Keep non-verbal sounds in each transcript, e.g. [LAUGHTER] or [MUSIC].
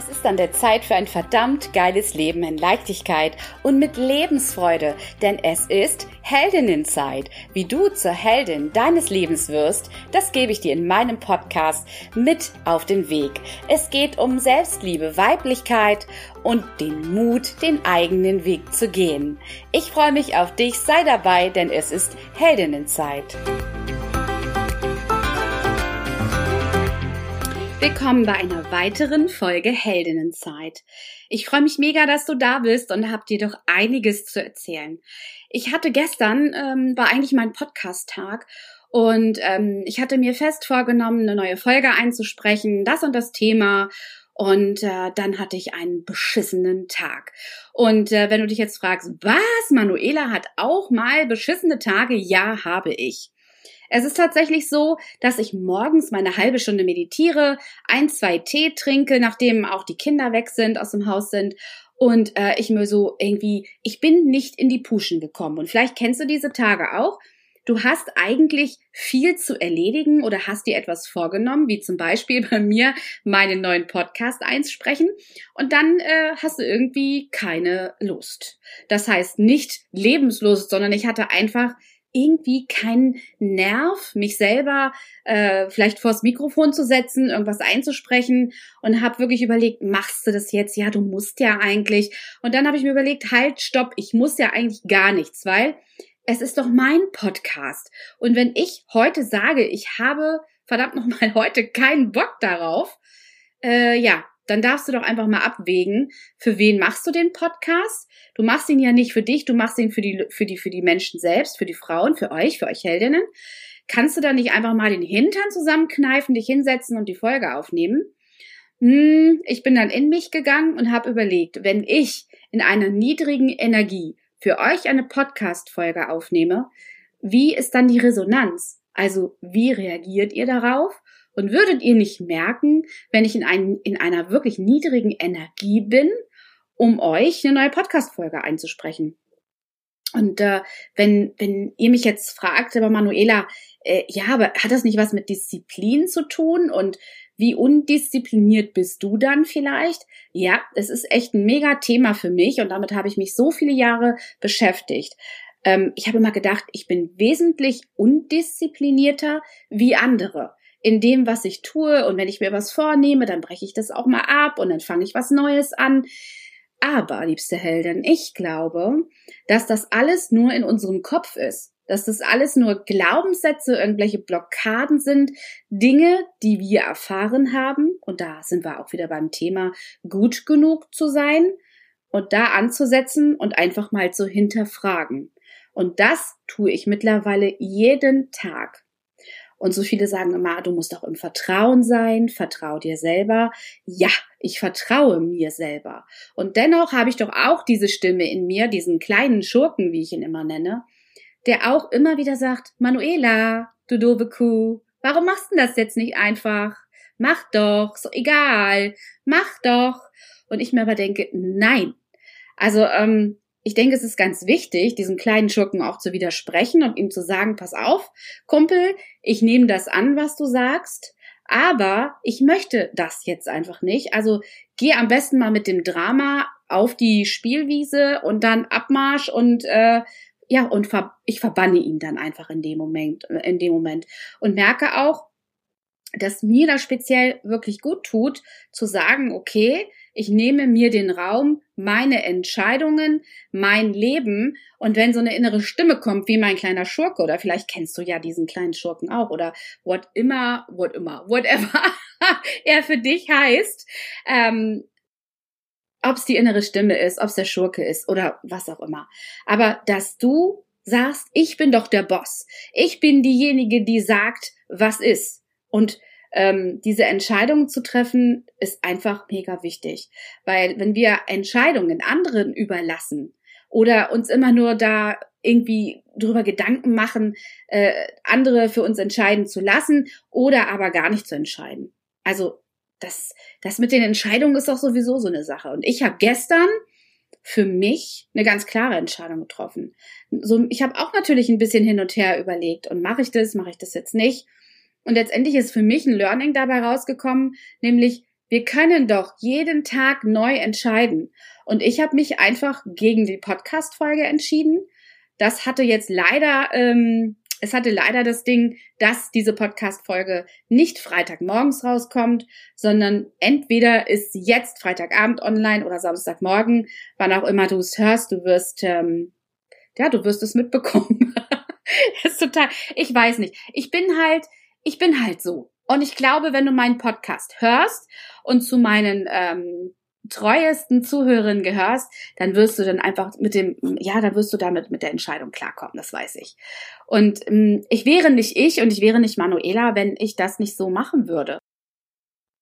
Es ist an der Zeit für ein verdammt geiles Leben in Leichtigkeit und mit Lebensfreude, denn es ist Heldinnenzeit. Wie du zur Heldin deines Lebens wirst, das gebe ich dir in meinem Podcast mit auf den Weg. Es geht um Selbstliebe, Weiblichkeit und den Mut, den eigenen Weg zu gehen. Ich freue mich auf dich, sei dabei, denn es ist Heldinnenzeit. Willkommen bei einer weiteren Folge Heldinnenzeit. Ich freue mich mega, dass du da bist und hab dir doch einiges zu erzählen. Ich hatte gestern, ähm, war eigentlich mein Podcast-Tag und ähm, ich hatte mir fest vorgenommen, eine neue Folge einzusprechen, das und das Thema. Und äh, dann hatte ich einen beschissenen Tag. Und äh, wenn du dich jetzt fragst, was, Manuela hat auch mal beschissene Tage? Ja, habe ich. Es ist tatsächlich so, dass ich morgens meine halbe Stunde meditiere, ein, zwei Tee trinke, nachdem auch die Kinder weg sind, aus dem Haus sind und äh, ich mir so irgendwie, ich bin nicht in die Puschen gekommen. Und vielleicht kennst du diese Tage auch. Du hast eigentlich viel zu erledigen oder hast dir etwas vorgenommen, wie zum Beispiel [LAUGHS] bei mir meinen neuen Podcast einsprechen und dann äh, hast du irgendwie keine Lust. Das heißt nicht Lebenslust, sondern ich hatte einfach irgendwie keinen Nerv, mich selber äh, vielleicht vors Mikrofon zu setzen, irgendwas einzusprechen und habe wirklich überlegt, machst du das jetzt? Ja, du musst ja eigentlich. Und dann habe ich mir überlegt, halt, stopp, ich muss ja eigentlich gar nichts, weil es ist doch mein Podcast. Und wenn ich heute sage, ich habe verdammt nochmal [LAUGHS] heute keinen Bock darauf, äh, ja, dann darfst du doch einfach mal abwägen, für wen machst du den Podcast? Du machst ihn ja nicht für dich, du machst ihn für die, für die, für die Menschen selbst, für die Frauen, für euch, für euch Heldinnen. Kannst du da nicht einfach mal den Hintern zusammenkneifen, dich hinsetzen und die Folge aufnehmen? Hm, ich bin dann in mich gegangen und habe überlegt, wenn ich in einer niedrigen Energie für euch eine Podcast-Folge aufnehme, wie ist dann die Resonanz? Also, wie reagiert ihr darauf? Und würdet ihr nicht merken, wenn ich in, ein, in einer wirklich niedrigen Energie bin, um euch eine neue Podcast-Folge einzusprechen? Und äh, wenn, wenn ihr mich jetzt fragt, aber Manuela, äh, ja, aber hat das nicht was mit Disziplin zu tun? Und wie undiszipliniert bist du dann vielleicht? Ja, es ist echt ein mega Thema für mich und damit habe ich mich so viele Jahre beschäftigt. Ähm, ich habe immer gedacht, ich bin wesentlich undisziplinierter wie andere in dem, was ich tue. Und wenn ich mir was vornehme, dann breche ich das auch mal ab und dann fange ich was Neues an. Aber, liebste Heldin, ich glaube, dass das alles nur in unserem Kopf ist. Dass das alles nur Glaubenssätze, irgendwelche Blockaden sind, Dinge, die wir erfahren haben. Und da sind wir auch wieder beim Thema, gut genug zu sein und da anzusetzen und einfach mal zu hinterfragen. Und das tue ich mittlerweile jeden Tag. Und so viele sagen immer, du musst auch im Vertrauen sein, vertrau dir selber. Ja, ich vertraue mir selber. Und dennoch habe ich doch auch diese Stimme in mir, diesen kleinen Schurken, wie ich ihn immer nenne, der auch immer wieder sagt, Manuela, du doofe Kuh, warum machst du das jetzt nicht einfach? Mach doch, so egal, mach doch. Und ich mir aber denke, nein. Also, ähm, ich denke, es ist ganz wichtig, diesem kleinen Schurken auch zu widersprechen und ihm zu sagen, pass auf, Kumpel, ich nehme das an, was du sagst, aber ich möchte das jetzt einfach nicht. Also geh am besten mal mit dem Drama auf die Spielwiese und dann Abmarsch und äh, ja und ver ich verbanne ihn dann einfach in dem Moment, in dem Moment und merke auch, dass mir das speziell wirklich gut tut, zu sagen, okay, ich nehme mir den Raum, meine Entscheidungen, mein Leben. Und wenn so eine innere Stimme kommt, wie mein kleiner Schurke, oder vielleicht kennst du ja diesen kleinen Schurken auch, oder what immer, what immer, whatever [LAUGHS] er für dich heißt, ähm, ob es die innere Stimme ist, ob es der Schurke ist oder was auch immer. Aber dass du sagst, ich bin doch der Boss. Ich bin diejenige, die sagt, was ist. Und ähm, diese Entscheidungen zu treffen, ist einfach mega wichtig. Weil wenn wir Entscheidungen anderen überlassen oder uns immer nur da irgendwie drüber Gedanken machen, äh, andere für uns entscheiden zu lassen oder aber gar nicht zu entscheiden. Also das, das mit den Entscheidungen ist doch sowieso so eine Sache. Und ich habe gestern für mich eine ganz klare Entscheidung getroffen. So, ich habe auch natürlich ein bisschen hin und her überlegt und mache ich das, mache ich das jetzt nicht. Und letztendlich ist für mich ein Learning dabei rausgekommen, nämlich Wir können doch jeden Tag neu entscheiden. Und ich habe mich einfach gegen die Podcast-Folge entschieden. Das hatte jetzt leider, ähm, es hatte leider das Ding, dass diese Podcast-Folge nicht Freitagmorgens rauskommt, sondern entweder ist sie jetzt Freitagabend online oder Samstagmorgen, wann auch immer du es hörst, du wirst, ähm, ja, du wirst es mitbekommen. [LAUGHS] das ist total, ich weiß nicht. Ich bin halt, ich bin halt so. Und ich glaube, wenn du meinen Podcast hörst und zu meinen ähm, treuesten Zuhörerinnen gehörst, dann wirst du dann einfach mit dem, ja, dann wirst du damit mit der Entscheidung klarkommen, das weiß ich. Und ähm, ich wäre nicht ich und ich wäre nicht Manuela, wenn ich das nicht so machen würde.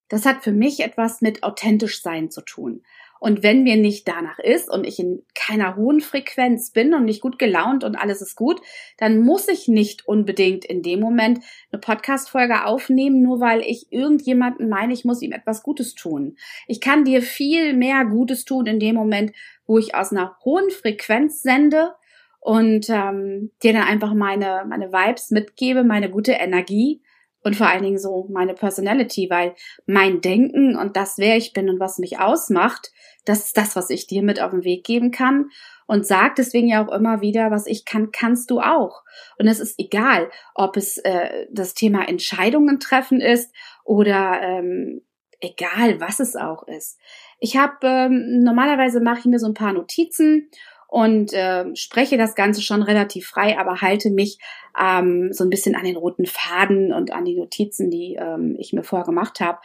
Das hat für mich etwas mit authentisch sein zu tun. Und wenn mir nicht danach ist und ich in keiner hohen Frequenz bin und nicht gut gelaunt und alles ist gut, dann muss ich nicht unbedingt in dem Moment eine Podcast-Folge aufnehmen, nur weil ich irgendjemanden meine, ich muss ihm etwas Gutes tun. Ich kann dir viel mehr Gutes tun in dem Moment, wo ich aus einer hohen Frequenz sende und ähm, dir dann einfach meine, meine Vibes mitgebe, meine gute Energie und vor allen Dingen so meine Personality, weil mein Denken und das, wer ich bin und was mich ausmacht, das ist das, was ich dir mit auf den Weg geben kann und sag deswegen ja auch immer wieder, was ich kann, kannst du auch. Und es ist egal, ob es äh, das Thema Entscheidungen treffen ist oder ähm, egal, was es auch ist. Ich habe ähm, normalerweise mache ich mir so ein paar Notizen und äh, spreche das Ganze schon relativ frei, aber halte mich ähm, so ein bisschen an den roten Faden und an die Notizen, die ähm, ich mir vorher gemacht habe.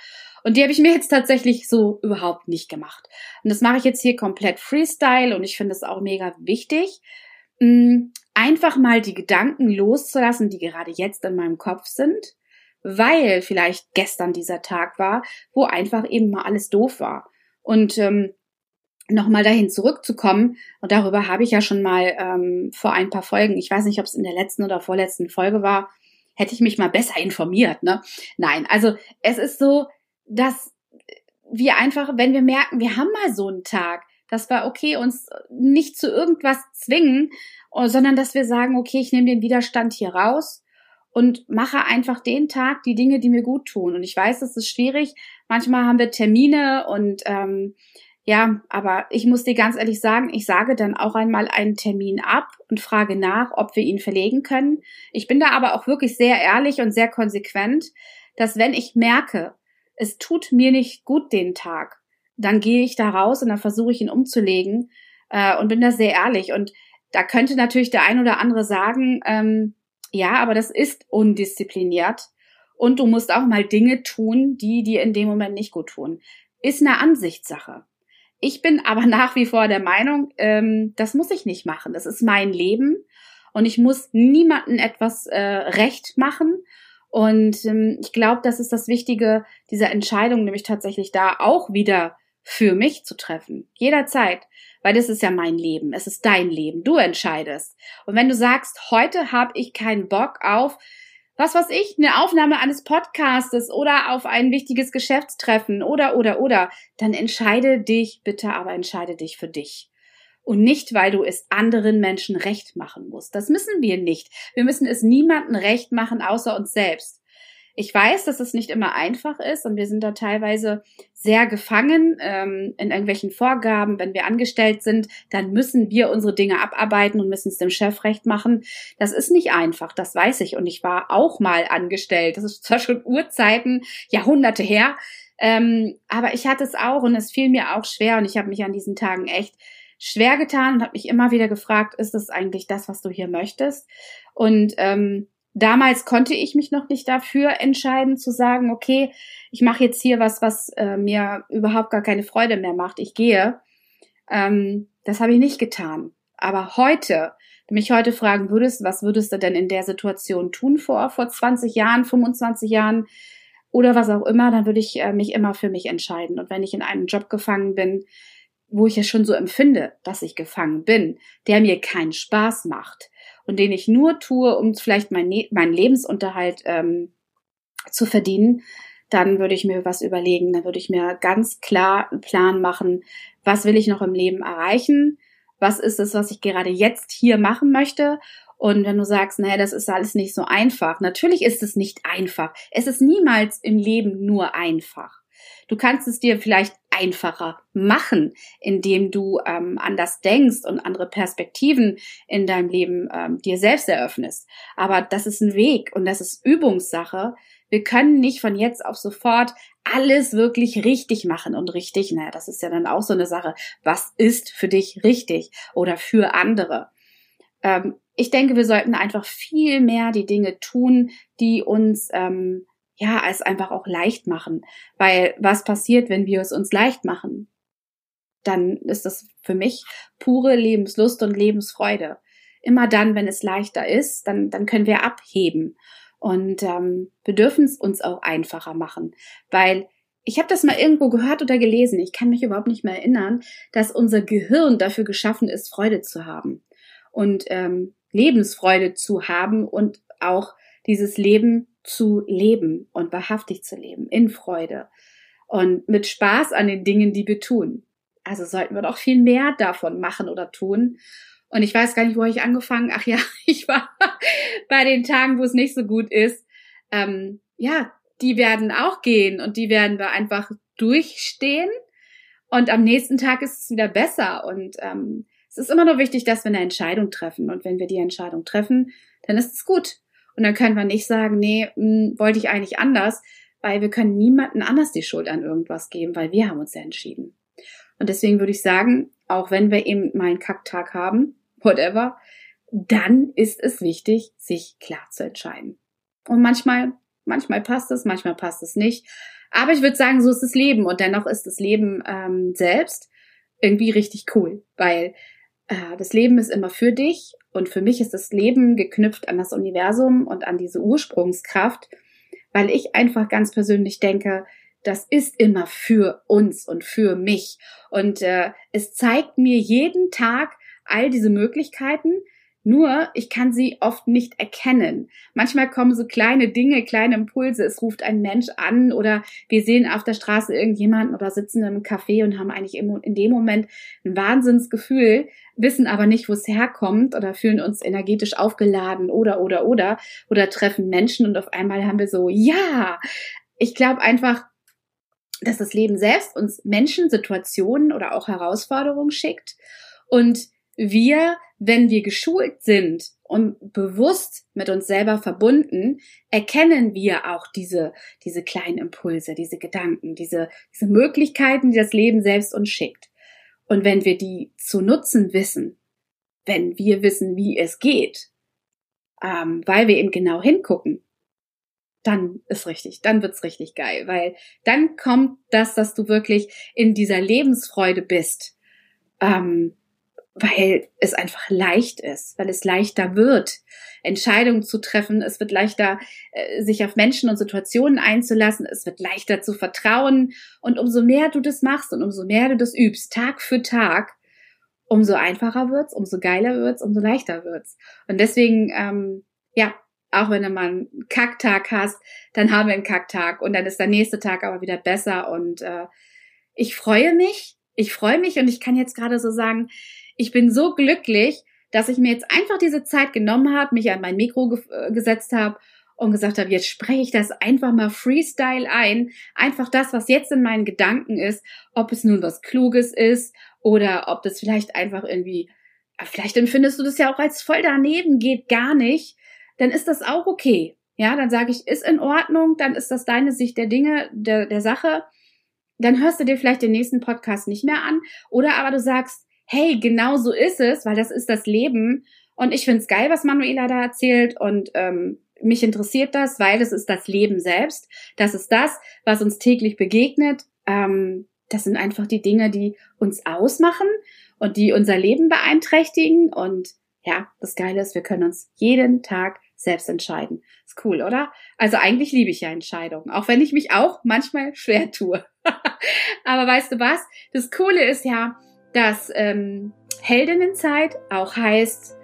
Und die habe ich mir jetzt tatsächlich so überhaupt nicht gemacht. Und das mache ich jetzt hier komplett Freestyle und ich finde es auch mega wichtig, mh, mm, einfach mal die Gedanken loszulassen, die gerade jetzt in meinem Kopf sind, weil vielleicht gestern dieser Tag war, wo einfach eben mal alles doof war. Und ähm, nochmal dahin zurückzukommen, und darüber habe ich ja schon mal ähm, vor ein paar Folgen, ich weiß nicht, ob es in der letzten oder vorletzten Folge war, hätte ich mich mal besser informiert, ne? Nein, also es ist so, dass wir einfach, wenn wir merken, wir haben mal so einen Tag, dass wir, okay, uns nicht zu irgendwas zwingen, sondern dass wir sagen, okay, ich nehme den Widerstand hier raus und mache einfach den Tag die Dinge, die mir gut tun. Und ich weiß, es ist schwierig. Manchmal haben wir Termine und ähm, ja, aber ich muss dir ganz ehrlich sagen, ich sage dann auch einmal einen Termin ab und frage nach, ob wir ihn verlegen können. Ich bin da aber auch wirklich sehr ehrlich und sehr konsequent, dass wenn ich merke, es tut mir nicht gut den Tag, dann gehe ich da raus und dann versuche ich ihn umzulegen äh, und bin da sehr ehrlich. Und da könnte natürlich der ein oder andere sagen, ähm, ja, aber das ist undiszipliniert und du musst auch mal Dinge tun, die dir in dem Moment nicht gut tun. Ist eine Ansichtssache. Ich bin aber [LAUGHS] nach wie vor der Meinung, ähm, das muss ich nicht machen. Das ist mein Leben und ich muss niemanden etwas äh, recht machen. Und ähm, ich glaube, das ist das Wichtige dieser Entscheidung, nämlich tatsächlich da auch wieder für mich zu treffen. Jederzeit. Weil das ist ja mein Leben. Es ist dein Leben. Du entscheidest. Und wenn du sagst, heute habe ich keinen Bock auf was weiß ich, eine Aufnahme eines Podcastes oder auf ein wichtiges Geschäftstreffen oder, oder, oder, dann entscheide dich bitte, aber entscheide dich für dich. Und nicht, weil du es anderen Menschen recht machen musst. Das müssen wir nicht. Wir müssen es niemandem recht machen, außer uns selbst. Ich weiß, dass es nicht immer einfach ist und wir sind da teilweise sehr gefangen ähm, in irgendwelchen Vorgaben. Wenn wir angestellt sind, dann müssen wir unsere Dinge abarbeiten und müssen es dem Chef recht machen. Das ist nicht einfach, das weiß ich. Und ich war auch mal angestellt. Das ist zwar schon Urzeiten, Jahrhunderte her, ähm, aber ich hatte es auch und es fiel mir auch schwer und ich habe mich an diesen Tagen echt schwer getan und habe mich immer wieder gefragt, ist das eigentlich das, was du hier möchtest? Und ähm, damals konnte ich mich noch nicht dafür entscheiden zu sagen, okay, ich mache jetzt hier was, was äh, mir überhaupt gar keine Freude mehr macht. Ich gehe. Ähm, das habe ich nicht getan. Aber heute, du mich heute fragen würdest, was würdest du denn in der Situation tun vor, vor 20 Jahren, 25 Jahren oder was auch immer, dann würde ich äh, mich immer für mich entscheiden. Und wenn ich in einem Job gefangen bin, wo ich es schon so empfinde, dass ich gefangen bin, der mir keinen Spaß macht, und den ich nur tue, um vielleicht mein, ne-, meinen Lebensunterhalt ähm, zu verdienen, dann würde ich mir was überlegen, dann würde ich mir ganz klar einen Plan machen, was will ich noch im Leben erreichen, was ist es, was ich gerade jetzt hier machen möchte Und wenn du sagst, naja, das ist alles nicht so einfach, natürlich ist es nicht einfach. Es ist niemals im Leben nur einfach. Du kannst es dir vielleicht einfacher machen, indem du ähm, anders denkst und andere Perspektiven in deinem Leben ähm, dir selbst eröffnest. Aber das ist ein Weg und das ist Übungssache. Wir können nicht von jetzt auf sofort alles wirklich richtig machen und richtig. Naja, das ist ja dann auch so eine Sache. Was ist für dich richtig oder für andere? Ähm, ich denke, wir sollten einfach viel mehr die Dinge tun, die uns ähm, ja es einfach auch leicht machen. Weil was passiert, wenn wir es uns leicht machen? Dann ist das für mich pure Lebenslust und Lebensfreude. Immer dann, wenn es leichter ist, dann, dann können wir abheben. Und ähm, wir dürfen es uns auch einfacher machen, weil ich habe das mal irgendwo gehört oder gelesen, ich kann mich überhaupt nicht mehr erinnern, dass unser Gehirn dafür geschaffen ist, Freude zu haben und ähm, Lebensfreude zu haben und auch dieses Leben zu leben und wahrhaftig zu leben, in Freude und mit Spaß an den Dingen, die wir tun. Also sollten wir doch viel mehr davon machen oder tun. Und ich weiß gar nicht, wo ich angefangen. Ach ja, [LAUGHS] ich war bei den Tagen, wo es nicht so gut ist. Ähm, ja, die werden auch gehen und die werden wir einfach durchstehen. Und am nächsten Tag ist es wieder besser. Und ähm, es ist immer nur wichtig, dass wir eine Entscheidung treffen. Und wenn wir die Entscheidung treffen, dann ist es gut. Und dann können wir nicht sagen, nee, mh, hm, wollte ich eigentlich anders, weil wir können niemanden anders die Schuld an irgendwas geben, weil wir haben uns ja entschieden. Und deswegen würde ich sagen, auch wenn wir eben mal einen Kacktag haben, whatever, dann ist es wichtig, sich klar zu entscheiden. Und manchmal, manchmal passt es, manchmal passt es nicht. Aber ich würde sagen, so ist das Leben. Und dennoch ist das Leben ähm, selbst irgendwie richtig cool, weil das Leben ist immer für dich und für mich ist das Leben geknüpft an das Universum und an diese Ursprungskraft, weil ich einfach ganz persönlich denke, das ist immer für uns und für mich. Und äh, es zeigt mir jeden Tag all diese Möglichkeiten, nur, ich kann sie oft nicht erkennen. Manchmal kommen so kleine Dinge, kleine Impulse. Es ruft ein Mensch an oder wir sehen auf der Straße irgendjemanden oder sitzen im Café und haben eigentlich in dem Moment ein Wahnsinnsgefühl, wissen aber nicht, wo es herkommt oder fühlen uns energetisch aufgeladen oder, oder, oder, oder treffen Menschen und auf einmal haben wir so, ja, ich glaube einfach, dass das Leben selbst uns Menschen, Situationen oder auch Herausforderungen schickt und wir, wenn wir geschult sind und bewusst mit uns selber verbunden, erkennen wir auch diese, diese kleinen Impulse, diese Gedanken, diese, diese Möglichkeiten, die das Leben selbst uns schickt. Und wenn wir die zu nutzen wissen, wenn wir wissen, wie es geht, ähm, weil wir eben genau hingucken, dann ist richtig, dann wird's richtig geil, weil dann kommt das, dass du wirklich in dieser Lebensfreude bist. Ähm, weil es einfach leicht ist, weil es leichter wird, Entscheidungen zu treffen. Es wird leichter, äh, sich auf Menschen und Situationen einzulassen. Es wird leichter zu vertrauen. Und umso mehr du das machst und umso mehr du das übst, Tag für Tag, umso einfacher wird's, umso geiler wird's, umso leichter wird's. Und deswegen, ähm, ja, auch wenn du mal einen Kacktag hast, dann haben wir einen Kacktag und dann ist der nächste Tag aber wieder besser. Und äh, ich freue mich, ich freue mich und ich kann jetzt gerade so sagen, ich bin so glücklich, dass ich mir jetzt einfach diese Zeit genommen habe, mich an mein Mikro ge äh, gesetzt habe und gesagt habe, jetzt spreche ich das einfach mal Freestyle ein, einfach das, was jetzt in meinen Gedanken ist, ob es nun was Kluges ist oder ob das vielleicht einfach irgendwie, vielleicht empfindest du das ja auch als voll daneben, geht gar nicht, dann ist das auch okay. Ja, dann sage ich, ist in Ordnung, dann ist das deine Sicht der Dinge, der, der Sache. Dann hörst du dir vielleicht den nächsten Podcast nicht mehr an. Oder aber du sagst, hey, genau so ist es, weil das ist das Leben. Und ich find's geil, was Manuela da erzählt. Und ähm, mich interessiert das, weil es ist das Leben selbst. Das ist das, was uns täglich begegnet. Ähm, das sind einfach die Dinge, die uns ausmachen und die unser Leben beeinträchtigen. Und ja, das Geile ist, wir können uns jeden Tag selbst entscheiden. Ist cool, oder? Also eigentlich liebe ich ja Entscheidungen, auch wenn ich mich auch manchmal schwer tue. [LAUGHS] Aber weißt du was? Das Coole ist ja, dass ähm, Heldinnenzeit auch heißt,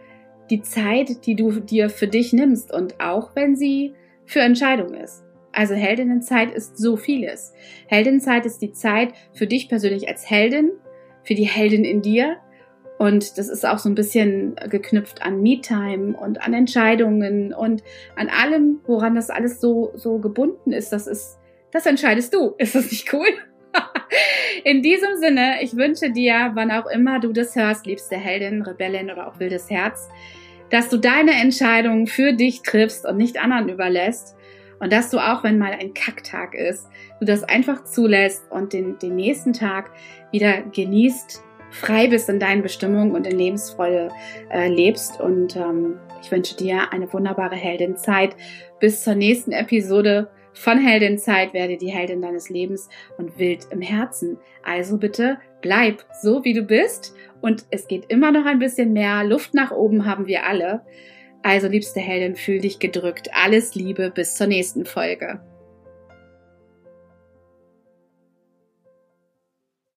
die Zeit, die du dir für dich nimmst und auch wenn sie für Entscheidungen ist. Also Heldinnenzeit ist so vieles. Heldinnenzeit ist die Zeit für dich persönlich als Heldin, für die Heldin in dir Und das ist auch so ein bisschen geknüpft an Me-Time und an Entscheidungen und an allem, woran das alles so, so gebunden ist. Das ist, das entscheidest du. Ist das nicht cool? In diesem Sinne, ich wünsche dir, wann auch immer du das hörst, liebste Heldin, Rebellin oder auch wildes Herz, dass du deine Entscheidungen für dich triffst und nicht anderen überlässt. Und dass du auch, wenn mal ein Kacktag ist, du das einfach zulässt und den, den nächsten Tag wieder genießt, frei bist in deinen Bestimmungen und in Lebensfreude äh, lebst. Und ähm, ich wünsche dir eine wunderbare Heldinzeit. Bis zur nächsten Episode von Heldinzeit werde die Heldin deines Lebens und wild im Herzen. Also bitte bleib so, wie du bist. Und es geht immer noch ein bisschen mehr. Luft nach oben haben wir alle. Also, liebste Heldin, fühl dich gedrückt. Alles Liebe bis zur nächsten Folge.